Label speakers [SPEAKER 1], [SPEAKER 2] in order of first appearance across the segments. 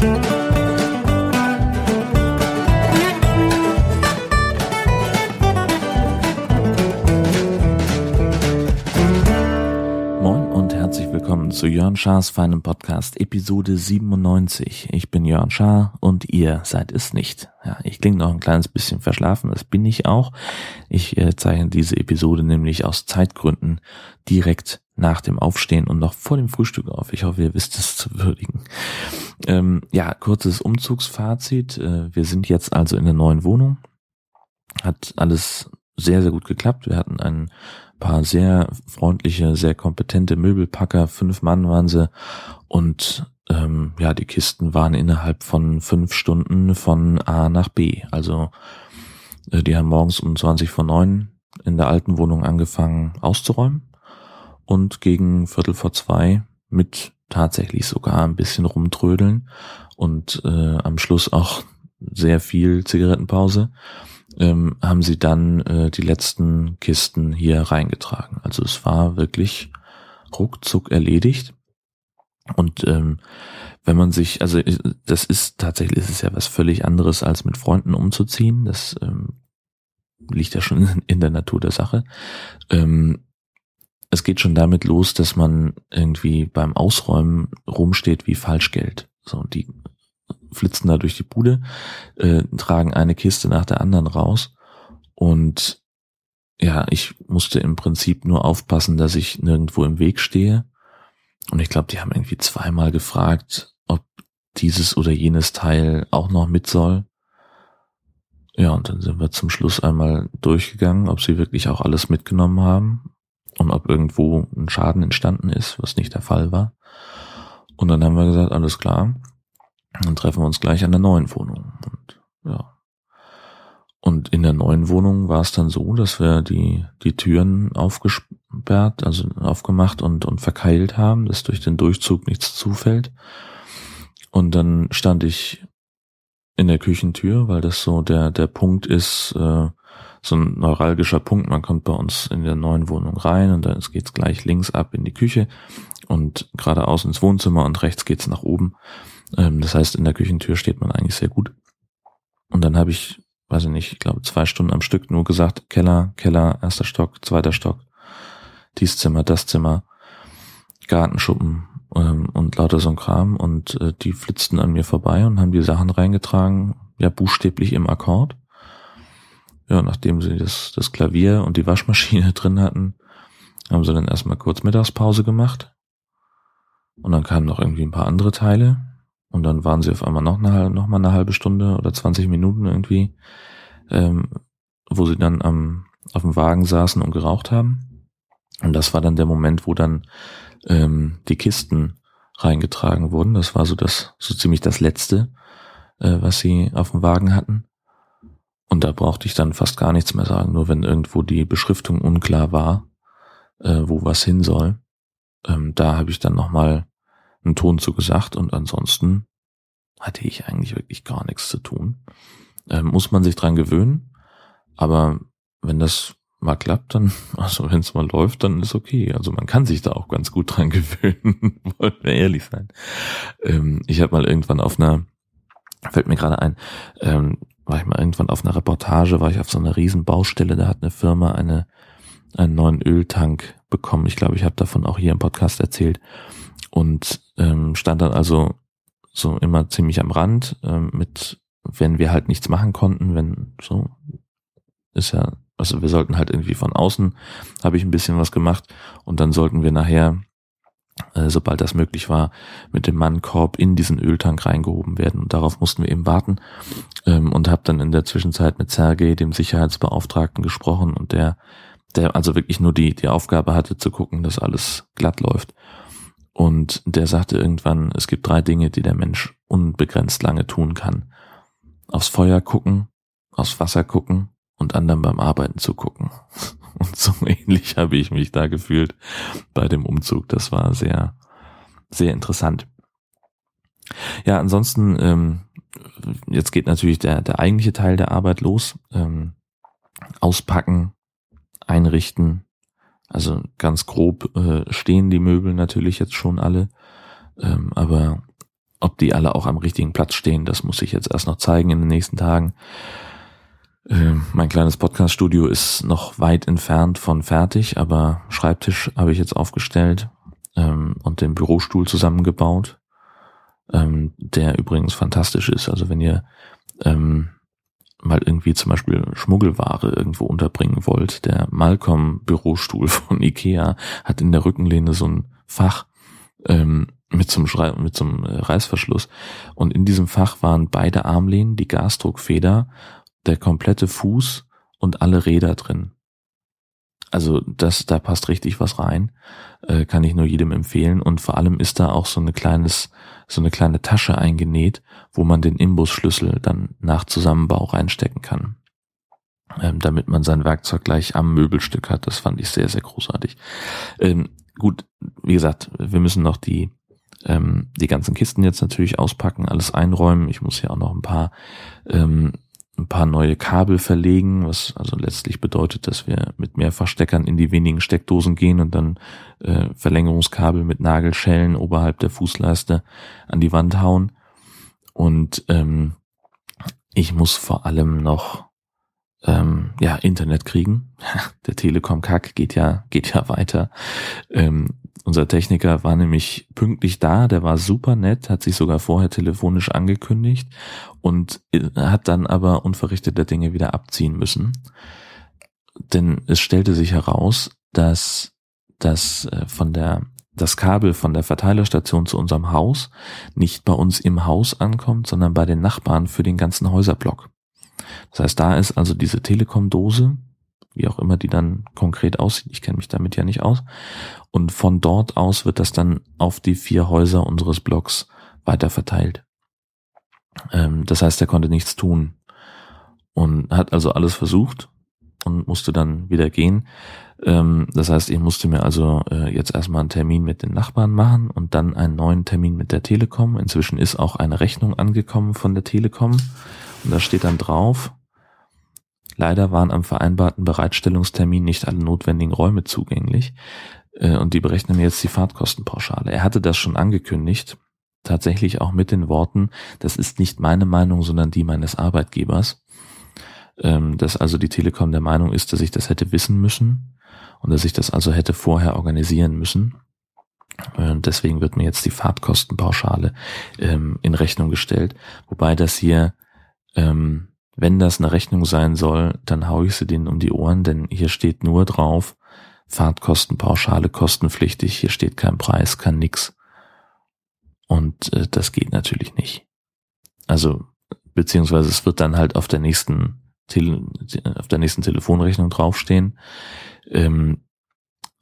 [SPEAKER 1] Thank you. Zu Jörn Schars feinem Podcast, Episode 97. Ich bin Jörn Schaar und ihr seid es nicht. Ja, ich klinge noch ein kleines bisschen verschlafen, das bin ich auch. Ich äh, zeichne diese Episode nämlich aus Zeitgründen direkt nach dem Aufstehen und noch vor dem Frühstück auf. Ich hoffe, ihr wisst es zu würdigen. Ähm, ja, kurzes Umzugsfazit. Äh, wir sind jetzt also in der neuen Wohnung. Hat alles sehr, sehr gut geklappt. Wir hatten einen paar sehr freundliche, sehr kompetente Möbelpacker, fünf Mann waren sie und ähm, ja, die Kisten waren innerhalb von fünf Stunden von A nach B. Also äh, die haben morgens um 20 vor neun in der alten Wohnung angefangen auszuräumen und gegen Viertel vor zwei mit tatsächlich sogar ein bisschen rumtrödeln und äh, am Schluss auch sehr viel Zigarettenpause ähm, haben sie dann äh, die letzten Kisten hier reingetragen. Also es war wirklich ruckzuck erledigt. Und ähm, wenn man sich, also äh, das ist tatsächlich, ist es ja was völlig anderes als mit Freunden umzuziehen. Das ähm, liegt ja schon in der Natur der Sache. Ähm, es geht schon damit los, dass man irgendwie beim Ausräumen rumsteht wie Falschgeld. So, die flitzen da durch die Bude, äh, tragen eine Kiste nach der anderen raus und ja, ich musste im Prinzip nur aufpassen, dass ich nirgendwo im Weg stehe. Und ich glaube, die haben irgendwie zweimal gefragt, ob dieses oder jenes Teil auch noch mit soll. Ja, und dann sind wir zum Schluss einmal durchgegangen, ob sie wirklich auch alles mitgenommen haben und ob irgendwo ein Schaden entstanden ist, was nicht der Fall war. Und dann haben wir gesagt, alles klar, dann treffen wir uns gleich an der neuen Wohnung. Und ja. Und in der neuen Wohnung war es dann so, dass wir die, die Türen aufgesperrt, also aufgemacht und, und verkeilt haben, dass durch den Durchzug nichts zufällt. Und dann stand ich in der Küchentür, weil das so der, der Punkt ist, äh, so ein neuralgischer Punkt. Man kommt bei uns in der neuen Wohnung rein und dann geht's gleich links ab in die Küche und geradeaus ins Wohnzimmer und rechts geht's nach oben. Ähm, das heißt, in der Küchentür steht man eigentlich sehr gut. Und dann habe ich, weiß ich nicht, ich glaube zwei Stunden am Stück nur gesagt, Keller, Keller, erster Stock, zweiter Stock, dies Zimmer, das Zimmer, Gartenschuppen ähm, und lauter so ein Kram. Und äh, die flitzten an mir vorbei und haben die Sachen reingetragen, ja buchstäblich im Akkord. Ja, nachdem sie das, das Klavier und die Waschmaschine drin hatten, haben sie dann erstmal kurz Mittagspause gemacht. Und dann kamen noch irgendwie ein paar andere Teile. Und dann waren sie auf einmal noch, eine, noch mal eine halbe Stunde oder 20 Minuten irgendwie, ähm, wo sie dann am, auf dem Wagen saßen und geraucht haben. Und das war dann der Moment, wo dann ähm, die Kisten reingetragen wurden. Das war so das, so ziemlich das Letzte, äh, was sie auf dem Wagen hatten. Und da brauchte ich dann fast gar nichts mehr sagen, nur wenn irgendwo die Beschriftung unklar war, äh, wo was hin soll. Ähm, da habe ich dann nochmal einen Ton zu gesagt und ansonsten hatte ich eigentlich wirklich gar nichts zu tun. Ähm, muss man sich dran gewöhnen, aber wenn das mal klappt, dann, also wenn es mal läuft, dann ist okay. Also man kann sich da auch ganz gut dran gewöhnen, wollen wir ehrlich sein. Ähm, ich habe mal irgendwann auf einer, fällt mir gerade ein, ähm, war ich mal irgendwann auf einer Reportage, war ich auf so einer riesen Baustelle, da hat eine Firma eine, einen neuen Öltank bekommen. Ich glaube, ich habe davon auch hier im Podcast erzählt und ähm, stand dann also so immer ziemlich am Rand ähm, mit, wenn wir halt nichts machen konnten, wenn so ist ja, also wir sollten halt irgendwie von außen, habe ich ein bisschen was gemacht und dann sollten wir nachher, äh, sobald das möglich war, mit dem Mannkorb in diesen Öltank reingehoben werden und darauf mussten wir eben warten. Ähm, und habe dann in der Zwischenzeit mit Sergei, dem Sicherheitsbeauftragten, gesprochen und der, der also wirklich nur die die Aufgabe hatte zu gucken, dass alles glatt läuft und der sagte irgendwann, es gibt drei Dinge, die der Mensch unbegrenzt lange tun kann. Aufs Feuer gucken, aufs Wasser gucken und anderen beim Arbeiten zu gucken. Und so ähnlich habe ich mich da gefühlt bei dem Umzug. Das war sehr, sehr interessant. Ja, ansonsten, ähm, jetzt geht natürlich der, der eigentliche Teil der Arbeit los. Ähm, auspacken, einrichten, also ganz grob äh, stehen die Möbel natürlich jetzt schon alle, ähm, aber ob die alle auch am richtigen Platz stehen, das muss ich jetzt erst noch zeigen in den nächsten Tagen. Äh, mein kleines Podcast-Studio ist noch weit entfernt von fertig, aber Schreibtisch habe ich jetzt aufgestellt ähm, und den Bürostuhl zusammengebaut, ähm, der übrigens fantastisch ist. Also wenn ihr ähm, mal irgendwie zum Beispiel Schmuggelware irgendwo unterbringen wollt, der Malcolm Bürostuhl von Ikea hat in der Rückenlehne so ein Fach ähm, mit zum Schrei mit zum äh, Reißverschluss und in diesem Fach waren beide Armlehnen, die Gasdruckfeder, der komplette Fuß und alle Räder drin. Also das, da passt richtig was rein, äh, kann ich nur jedem empfehlen. Und vor allem ist da auch so eine kleines, so eine kleine Tasche eingenäht, wo man den Imbusschlüssel dann nach Zusammenbau reinstecken kann, ähm, damit man sein Werkzeug gleich am Möbelstück hat. Das fand ich sehr, sehr großartig. Ähm, gut, wie gesagt, wir müssen noch die ähm, die ganzen Kisten jetzt natürlich auspacken, alles einräumen. Ich muss ja auch noch ein paar ähm, ein paar neue Kabel verlegen, was also letztlich bedeutet, dass wir mit mehr Versteckern in die wenigen Steckdosen gehen und dann äh, Verlängerungskabel mit Nagelschellen oberhalb der Fußleiste an die Wand hauen. Und ähm, ich muss vor allem noch ähm, ja Internet kriegen. Der Telekom-Kack geht ja geht ja weiter. Ähm, unser Techniker war nämlich pünktlich da, der war super nett, hat sich sogar vorher telefonisch angekündigt und hat dann aber unverrichteter Dinge wieder abziehen müssen. Denn es stellte sich heraus, dass das äh, von der das Kabel von der Verteilerstation zu unserem Haus nicht bei uns im Haus ankommt, sondern bei den Nachbarn für den ganzen Häuserblock. Das heißt, da ist also diese Telekom-Dose, wie auch immer die dann konkret aussieht. Ich kenne mich damit ja nicht aus. Und von dort aus wird das dann auf die vier Häuser unseres Blocks weiter verteilt. Ähm, das heißt, er konnte nichts tun und hat also alles versucht und musste dann wieder gehen. Ähm, das heißt, ich musste mir also äh, jetzt erstmal einen Termin mit den Nachbarn machen und dann einen neuen Termin mit der Telekom. Inzwischen ist auch eine Rechnung angekommen von der Telekom und da steht dann drauf, Leider waren am vereinbarten Bereitstellungstermin nicht alle notwendigen Räume zugänglich äh, und die berechnen jetzt die Fahrtkostenpauschale. Er hatte das schon angekündigt, tatsächlich auch mit den Worten, das ist nicht meine Meinung, sondern die meines Arbeitgebers. Ähm, dass also die Telekom der Meinung ist, dass ich das hätte wissen müssen und dass ich das also hätte vorher organisieren müssen. Und äh, deswegen wird mir jetzt die Fahrtkostenpauschale ähm, in Rechnung gestellt, wobei das hier ähm, wenn das eine Rechnung sein soll, dann hau ich sie denen um die Ohren, denn hier steht nur drauf, Fahrtkostenpauschale kostenpflichtig, hier steht kein Preis, kein nix. Und äh, das geht natürlich nicht. Also, beziehungsweise es wird dann halt auf der nächsten, Tele auf der nächsten Telefonrechnung draufstehen. Ähm,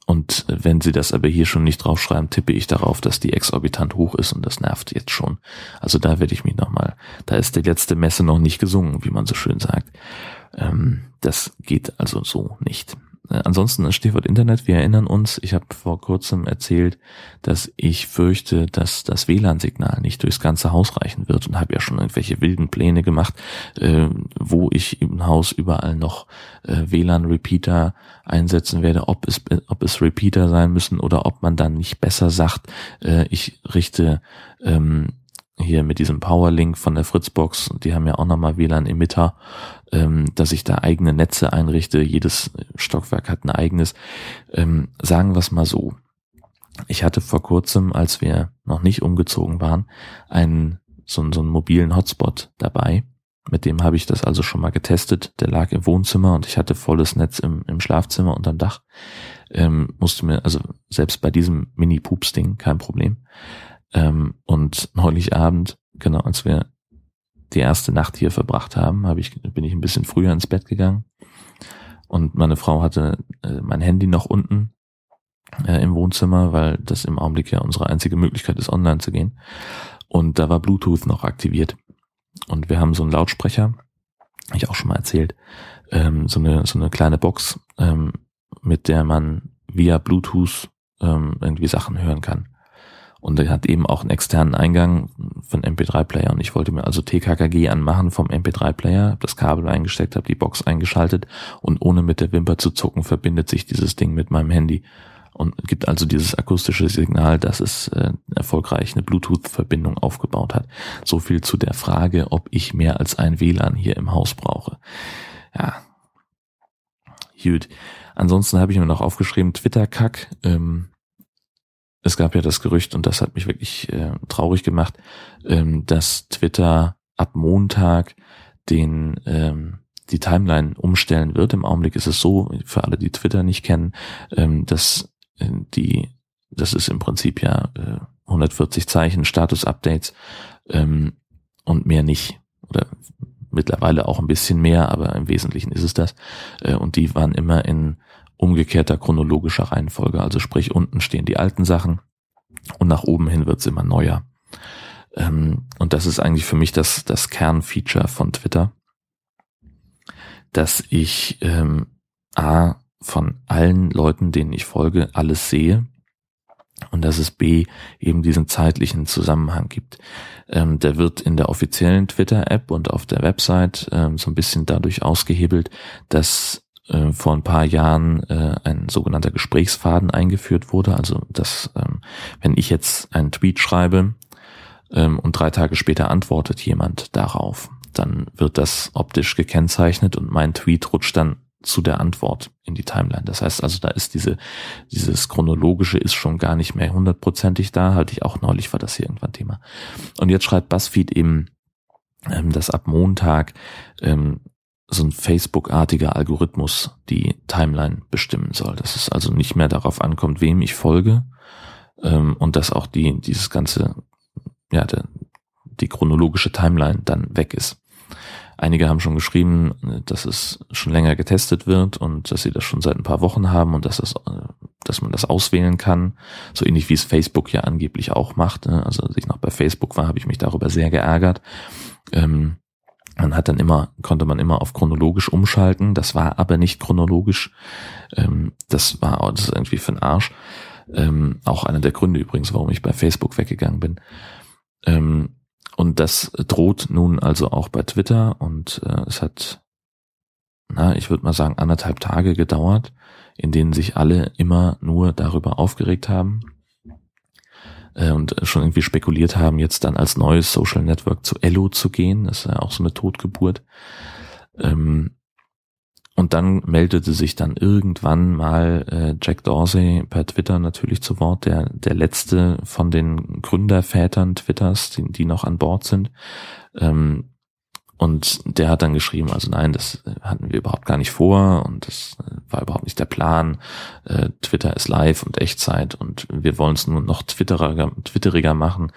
[SPEAKER 1] und wenn sie das aber hier schon nicht draufschreiben, tippe ich darauf, dass die exorbitant hoch ist und das nervt jetzt schon. Also da werde ich mich nochmal, da ist die letzte Messe noch nicht gesungen, wie man so schön sagt. Ähm, das geht also so nicht. Äh, ansonsten Stichwort Internet, wir erinnern uns, ich habe vor kurzem erzählt, dass ich fürchte, dass das WLAN-Signal nicht durchs ganze Haus reichen wird und habe ja schon irgendwelche wilden Pläne gemacht, äh, wo ich im Haus überall noch äh, WLAN-Repeater einsetzen werde, ob es, ob es Repeater sein müssen oder ob man dann nicht besser sagt, äh, ich richte ähm, hier mit diesem Powerlink von der Fritzbox, die haben ja auch nochmal WLAN-Emitter, ähm, dass ich da eigene Netze einrichte. Jedes Stockwerk hat ein eigenes. Ähm, sagen wir es mal so. Ich hatte vor kurzem, als wir noch nicht umgezogen waren, einen so, so einen mobilen Hotspot dabei. Mit dem habe ich das also schon mal getestet. Der lag im Wohnzimmer und ich hatte volles Netz im, im Schlafzimmer unterm Dach. Ähm, musste mir, also selbst bei diesem Mini-Pups-Ding kein Problem. Ähm, und neulich Abend, genau als wir die erste Nacht hier verbracht haben, habe ich, bin ich ein bisschen früher ins Bett gegangen. Und meine Frau hatte äh, mein Handy noch unten äh, im Wohnzimmer, weil das im Augenblick ja unsere einzige Möglichkeit ist, online zu gehen. Und da war Bluetooth noch aktiviert. Und wir haben so einen Lautsprecher, ich auch schon mal erzählt, ähm, so eine so eine kleine Box, ähm, mit der man via Bluetooth ähm, irgendwie Sachen hören kann. Und er hat eben auch einen externen Eingang von MP3-Player. Und ich wollte mir also TKKG anmachen vom MP3-Player, das Kabel eingesteckt, habe die Box eingeschaltet und ohne mit der Wimper zu zucken verbindet sich dieses Ding mit meinem Handy. und gibt also dieses akustische Signal, dass es äh, erfolgreich eine Bluetooth-Verbindung aufgebaut hat. So viel zu der Frage, ob ich mehr als ein WLAN hier im Haus brauche. Ja, gut. Ansonsten habe ich mir noch aufgeschrieben, Twitter-Kack. Ähm, es gab ja das Gerücht, und das hat mich wirklich äh, traurig gemacht, ähm, dass Twitter ab Montag den ähm, die Timeline umstellen wird. Im Augenblick ist es so, für alle, die Twitter nicht kennen, ähm, dass äh, die, das ist im Prinzip ja äh, 140 Zeichen Status-Updates ähm, und mehr nicht. Oder mittlerweile auch ein bisschen mehr, aber im Wesentlichen ist es das. Äh, und die waren immer in umgekehrter chronologischer Reihenfolge. Also sprich, unten stehen die alten Sachen und nach oben hin wird's immer neuer. Ähm, und das ist eigentlich für mich das, das Kernfeature von Twitter dass ich ähm, A von allen Leuten, denen ich folge, alles sehe und dass es B eben diesen zeitlichen Zusammenhang gibt. Ähm, der wird in der offiziellen Twitter-App und auf der Website ähm, so ein bisschen dadurch ausgehebelt, dass äh, vor ein paar Jahren äh, ein sogenannter Gesprächsfaden eingeführt wurde. Also dass ähm, wenn ich jetzt einen Tweet schreibe ähm, und drei Tage später antwortet jemand darauf, dann wird das optisch gekennzeichnet und mein Tweet rutscht dann zu der Antwort in die Timeline. Das heißt also, da ist diese, dieses chronologische ist schon gar nicht mehr hundertprozentig da. Hatte ich auch neulich war das hier irgendwann Thema. Und jetzt schreibt BuzzFeed eben, ähm, dass ab Montag ähm, so ein Facebook-artiger Algorithmus die Timeline bestimmen soll. Dass es also nicht mehr darauf ankommt, wem ich folge ähm, und dass auch die dieses ganze ja der, die chronologische Timeline dann weg ist. Einige haben schon geschrieben, dass es schon länger getestet wird und dass sie das schon seit ein paar Wochen haben und dass, es, dass man das auswählen kann. So ähnlich wie es Facebook ja angeblich auch macht. Ne? Also als ich noch bei Facebook war, habe ich mich darüber sehr geärgert. Ähm, man hat dann immer, konnte man immer auf chronologisch umschalten. Das war aber nicht chronologisch. Ähm, das war das ist irgendwie für den Arsch. Ähm, auch einer der Gründe übrigens, warum ich bei Facebook weggegangen bin. Und das droht nun also auch bei Twitter und äh, es hat, na, ich würde mal sagen, anderthalb Tage gedauert, in denen sich alle immer nur darüber aufgeregt haben äh, und schon irgendwie spekuliert haben, jetzt dann als neues Social Network zu Ello zu gehen. Das ist ja auch so eine Totgeburt. Ähm, und dann meldete sich dann irgendwann mal äh, Jack Dorsey per Twitter natürlich zu Wort, der, der letzte von den Gründervätern Twitters, die, die noch an Bord sind. Ähm, und der hat dann geschrieben, also nein, das hatten wir überhaupt gar nicht vor und das war überhaupt nicht der Plan. Äh, Twitter ist live und Echtzeit und wir wollen es nur noch twitteriger, twitteriger machen.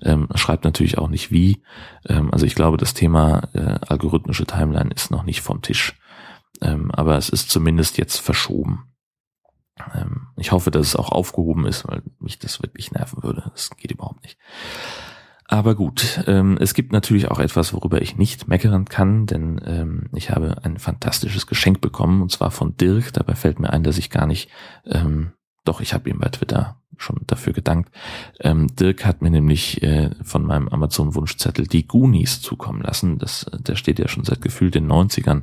[SPEAKER 1] Ähm, schreibt natürlich auch nicht wie. Ähm, also ich glaube, das Thema äh, algorithmische Timeline ist noch nicht vom Tisch. Ähm, aber es ist zumindest jetzt verschoben. Ähm, ich hoffe, dass es auch aufgehoben ist, weil mich das wirklich nerven würde. Das geht überhaupt nicht. Aber gut, ähm, es gibt natürlich auch etwas, worüber ich nicht meckern kann, denn ähm, ich habe ein fantastisches Geschenk bekommen, und zwar von Dirk. Dabei fällt mir ein, dass ich gar nicht, ähm, doch, ich habe ihm bei Twitter schon dafür gedankt. Ähm, Dirk hat mir nämlich äh, von meinem Amazon-Wunschzettel die Goonies zukommen lassen. Das, der steht ja schon seit gefühlt den 90ern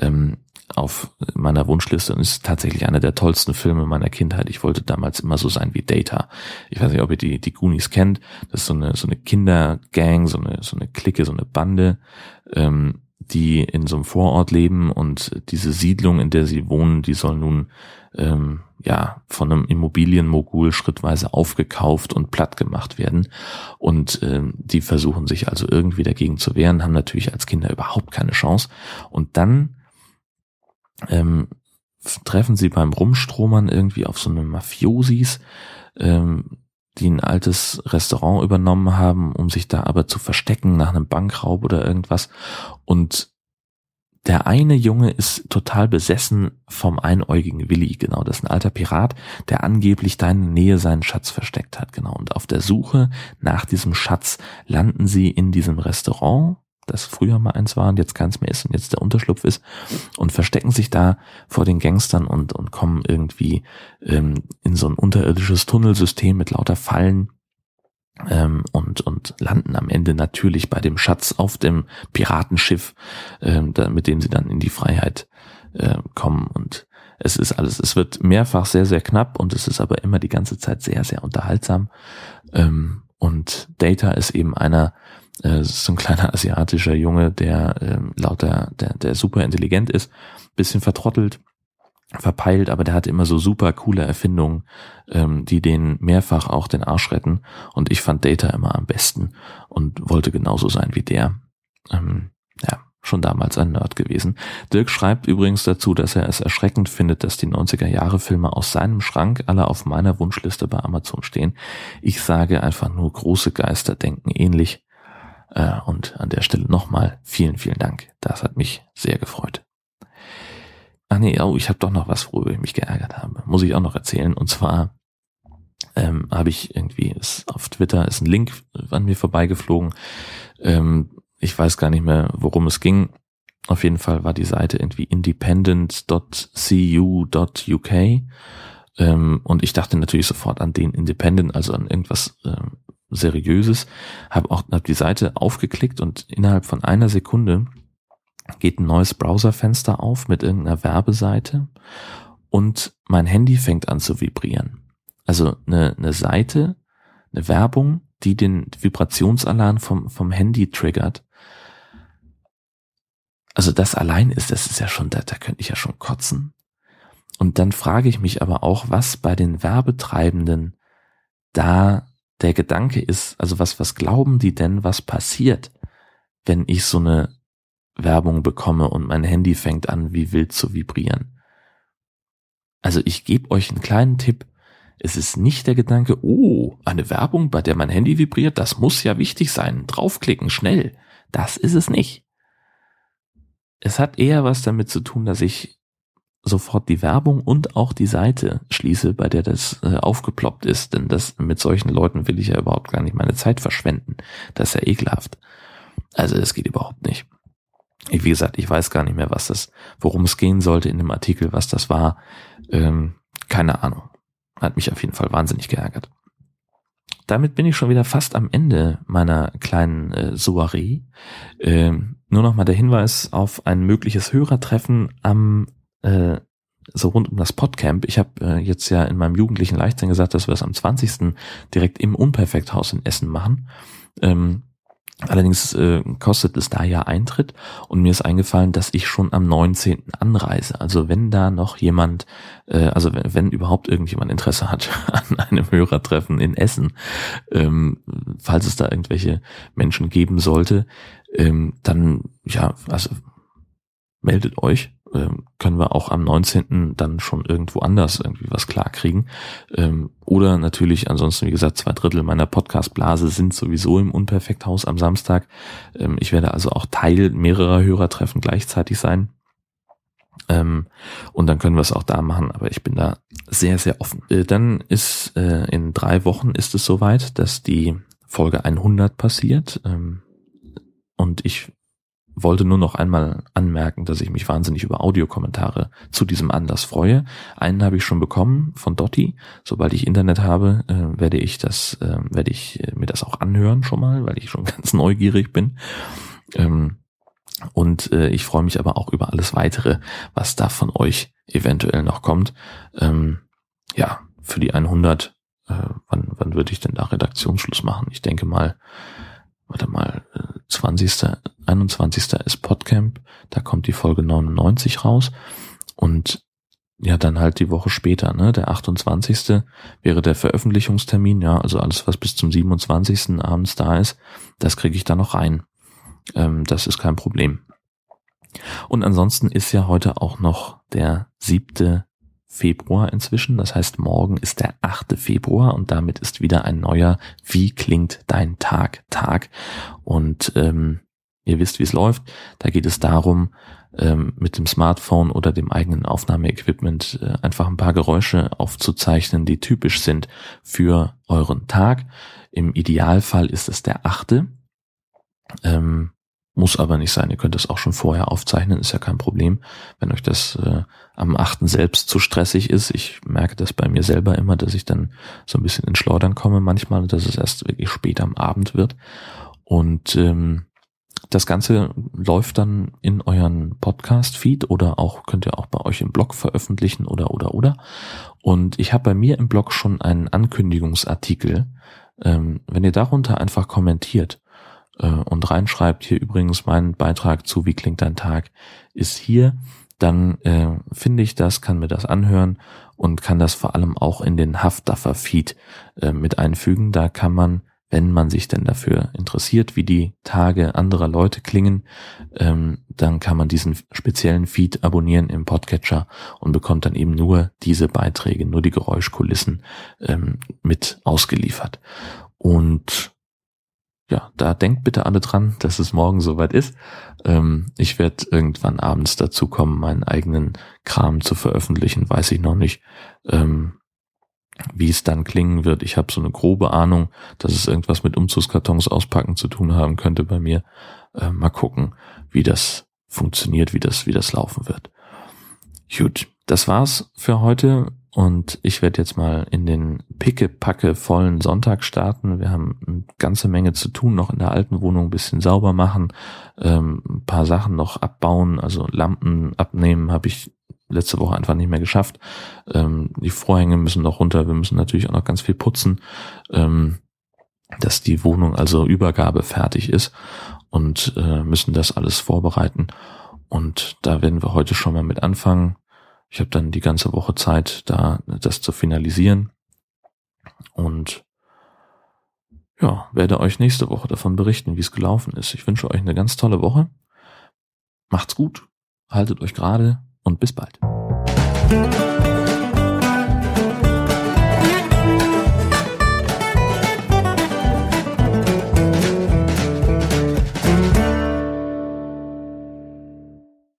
[SPEAKER 1] ähm, auf meiner Wunschliste und ist tatsächlich einer der tollsten Filme meiner Kindheit. Ich wollte damals immer so sein wie Data. Ich weiß nicht, ob ihr die, die Goonies kennt. Das ist so eine, so eine Kindergang, so eine, so eine Clique, so eine Bande, ähm, die in so einem Vorort leben und diese Siedlung, in der sie wohnen, die soll nun ähm, ja von einem Immobilienmogul schrittweise aufgekauft und platt gemacht werden. Und ähm, die versuchen sich also irgendwie dagegen zu wehren, haben natürlich als Kinder überhaupt keine Chance. Und dann ähm, treffen sie beim Rumstromern irgendwie auf so eine Mafiosis, ähm, die ein altes Restaurant übernommen haben, um sich da aber zu verstecken nach einem Bankraub oder irgendwas. Und der eine Junge ist total besessen vom einäugigen Willi, genau, das ist ein alter Pirat, der angeblich da in der Nähe seinen Schatz versteckt hat, genau. Und auf der Suche nach diesem Schatz landen sie in diesem Restaurant, das früher mal eins war und jetzt keins mehr ist und jetzt der Unterschlupf ist und verstecken sich da vor den Gangstern und, und kommen irgendwie ähm, in so ein unterirdisches Tunnelsystem mit lauter Fallen ähm, und, und landen am Ende natürlich bei dem Schatz auf dem Piratenschiff, ähm, da, mit dem sie dann in die Freiheit äh, kommen und es ist alles, es wird mehrfach sehr, sehr knapp und es ist aber immer die ganze Zeit sehr, sehr unterhaltsam. Ähm, und Data ist eben einer, äh, so ein kleiner asiatischer Junge, der ähm, lauter, der, der super intelligent ist, bisschen vertrottelt, verpeilt, aber der hat immer so super coole Erfindungen, ähm, die den mehrfach auch den Arsch retten. Und ich fand Data immer am besten und wollte genauso sein wie der. Ähm, ja, schon damals ein Nerd gewesen. Dirk schreibt übrigens dazu, dass er es erschreckend findet, dass die 90er Jahre Filme aus seinem Schrank alle auf meiner Wunschliste bei Amazon stehen. Ich sage einfach nur, große Geister denken ähnlich. Äh, und an der Stelle nochmal vielen, vielen Dank. Das hat mich sehr gefreut. Ach nee, oh, ich habe doch noch was, worüber ich mich geärgert habe. Muss ich auch noch erzählen. Und zwar ähm, habe ich irgendwie, ist, auf Twitter ist ein Link an mir vorbeigeflogen. Ähm, ich weiß gar nicht mehr, worum es ging. Auf jeden Fall war die Seite irgendwie independent.cu.uk. Ähm, und ich dachte natürlich sofort an den Independent, also an irgendwas ähm, Seriöses. Habe auch hab die Seite aufgeklickt und innerhalb von einer Sekunde geht ein neues Browserfenster auf mit irgendeiner Werbeseite und mein Handy fängt an zu vibrieren. Also eine, eine Seite, eine Werbung, die den Vibrationsalarm vom, vom Handy triggert. Also das allein ist, das ist ja schon, da, da könnte ich ja schon kotzen. Und dann frage ich mich aber auch, was bei den Werbetreibenden da der Gedanke ist, also was, was glauben die denn, was passiert, wenn ich so eine Werbung bekomme und mein Handy fängt an, wie wild zu vibrieren. Also ich gebe euch einen kleinen Tipp. Es ist nicht der Gedanke, oh, eine Werbung, bei der mein Handy vibriert, das muss ja wichtig sein. Draufklicken, schnell. Das ist es nicht. Es hat eher was damit zu tun, dass ich sofort die Werbung und auch die Seite schließe, bei der das äh, aufgeploppt ist. Denn das mit solchen Leuten will ich ja überhaupt gar nicht meine Zeit verschwenden. Das ist ja ekelhaft. Also das geht überhaupt nicht wie gesagt, ich weiß gar nicht mehr, was das, worum es gehen sollte in dem Artikel, was das war. Ähm, keine Ahnung. Hat mich auf jeden Fall wahnsinnig geärgert. Damit bin ich schon wieder fast am Ende meiner kleinen äh, Soiree. Ähm, nur noch mal der Hinweis auf ein mögliches Hörertreffen am äh, so rund um das Podcamp. Ich habe äh, jetzt ja in meinem jugendlichen Leichtsinn gesagt, dass wir es am 20. direkt im Unperfekthaus in Essen machen. Ähm, Allerdings äh, kostet es da ja Eintritt und mir ist eingefallen, dass ich schon am 19. anreise. Also wenn da noch jemand, äh, also wenn, wenn überhaupt irgendjemand Interesse hat an einem Hörertreffen in Essen, ähm, falls es da irgendwelche Menschen geben sollte, ähm, dann ja, also meldet euch ähm, können wir auch am 19. dann schon irgendwo anders irgendwie was klar kriegen. Ähm, oder natürlich, ansonsten, wie gesagt, zwei Drittel meiner Podcast-Blase sind sowieso im Unperfekthaus am Samstag. Ähm, ich werde also auch Teil mehrerer Hörertreffen gleichzeitig sein. Und dann können wir es auch da machen, aber ich bin da sehr, sehr offen. Äh, dann ist äh, in drei Wochen ist es soweit, dass die Folge 100 passiert. Und ich wollte nur noch einmal anmerken, dass ich mich wahnsinnig über Audiokommentare zu diesem Anlass freue. Einen habe ich schon bekommen von Dotti. Sobald ich Internet habe, äh, werde ich das, äh, werde ich mir das auch anhören schon mal, weil ich schon ganz neugierig bin. Ähm, und äh, ich freue mich aber auch über alles weitere, was da von euch eventuell noch kommt. Ähm, ja, für die 100, äh, wann, wann würde ich denn da Redaktionsschluss machen? Ich denke mal, warte mal, 20. 21. ist Podcamp, da kommt die Folge 99 raus und ja, dann halt die Woche später, ne, der 28. wäre der Veröffentlichungstermin, ja, also alles, was bis zum 27. abends da ist, das kriege ich da noch rein. Ähm, das ist kein Problem. Und ansonsten ist ja heute auch noch der 7. Februar inzwischen. Das heißt, morgen ist der 8. Februar und damit ist wieder ein neuer Wie klingt dein Tag Tag. Und ähm, ihr wisst, wie es läuft. Da geht es darum, ähm, mit dem Smartphone oder dem eigenen Aufnahmeequipment äh, einfach ein paar Geräusche aufzuzeichnen, die typisch sind für euren Tag. Im Idealfall ist es der 8. Ähm, muss aber nicht sein. Ihr könnt es auch schon vorher aufzeichnen, ist ja kein Problem. Wenn euch das äh, am 8. selbst zu stressig ist, ich merke das bei mir selber immer, dass ich dann so ein bisschen in Schleudern komme manchmal, dass es erst wirklich spät am Abend wird. Und ähm, das Ganze läuft dann in euren Podcast-Feed oder auch könnt ihr auch bei euch im Blog veröffentlichen oder oder oder. Und ich habe bei mir im Blog schon einen Ankündigungsartikel. Ähm, wenn ihr darunter einfach kommentiert äh, und reinschreibt, hier übrigens mein Beitrag zu Wie klingt dein Tag ist hier, dann äh, finde ich das, kann mir das anhören und kann das vor allem auch in den Haftdaffer-Feed äh, mit einfügen. Da kann man wenn man sich denn dafür interessiert, wie die Tage anderer Leute klingen, ähm, dann kann man diesen speziellen Feed abonnieren im Podcatcher und bekommt dann eben nur diese Beiträge, nur die Geräuschkulissen ähm, mit ausgeliefert. Und ja, da denkt bitte alle dran, dass es morgen soweit ist. Ähm, ich werde irgendwann abends dazu kommen, meinen eigenen Kram zu veröffentlichen, weiß ich noch nicht. Ähm, wie es dann klingen wird. Ich habe so eine grobe Ahnung, dass es irgendwas mit Umzugskartons auspacken zu tun haben könnte bei mir. Äh, mal gucken, wie das funktioniert, wie das, wie das laufen wird. Gut, das war's für heute und ich werde jetzt mal in den picke-packe vollen Sonntag starten. Wir haben eine ganze Menge zu tun, noch in der alten Wohnung ein bisschen sauber machen, ähm, ein paar Sachen noch abbauen, also Lampen abnehmen habe ich letzte Woche einfach nicht mehr geschafft. Ähm, die Vorhänge müssen noch runter. Wir müssen natürlich auch noch ganz viel putzen, ähm, dass die Wohnung also Übergabe fertig ist und äh, müssen das alles vorbereiten. Und da werden wir heute schon mal mit anfangen. Ich habe dann die ganze Woche Zeit, da das zu finalisieren. Und ja, werde euch nächste Woche davon berichten, wie es gelaufen ist. Ich wünsche euch eine ganz tolle Woche. Macht's gut, haltet euch gerade und bis bald.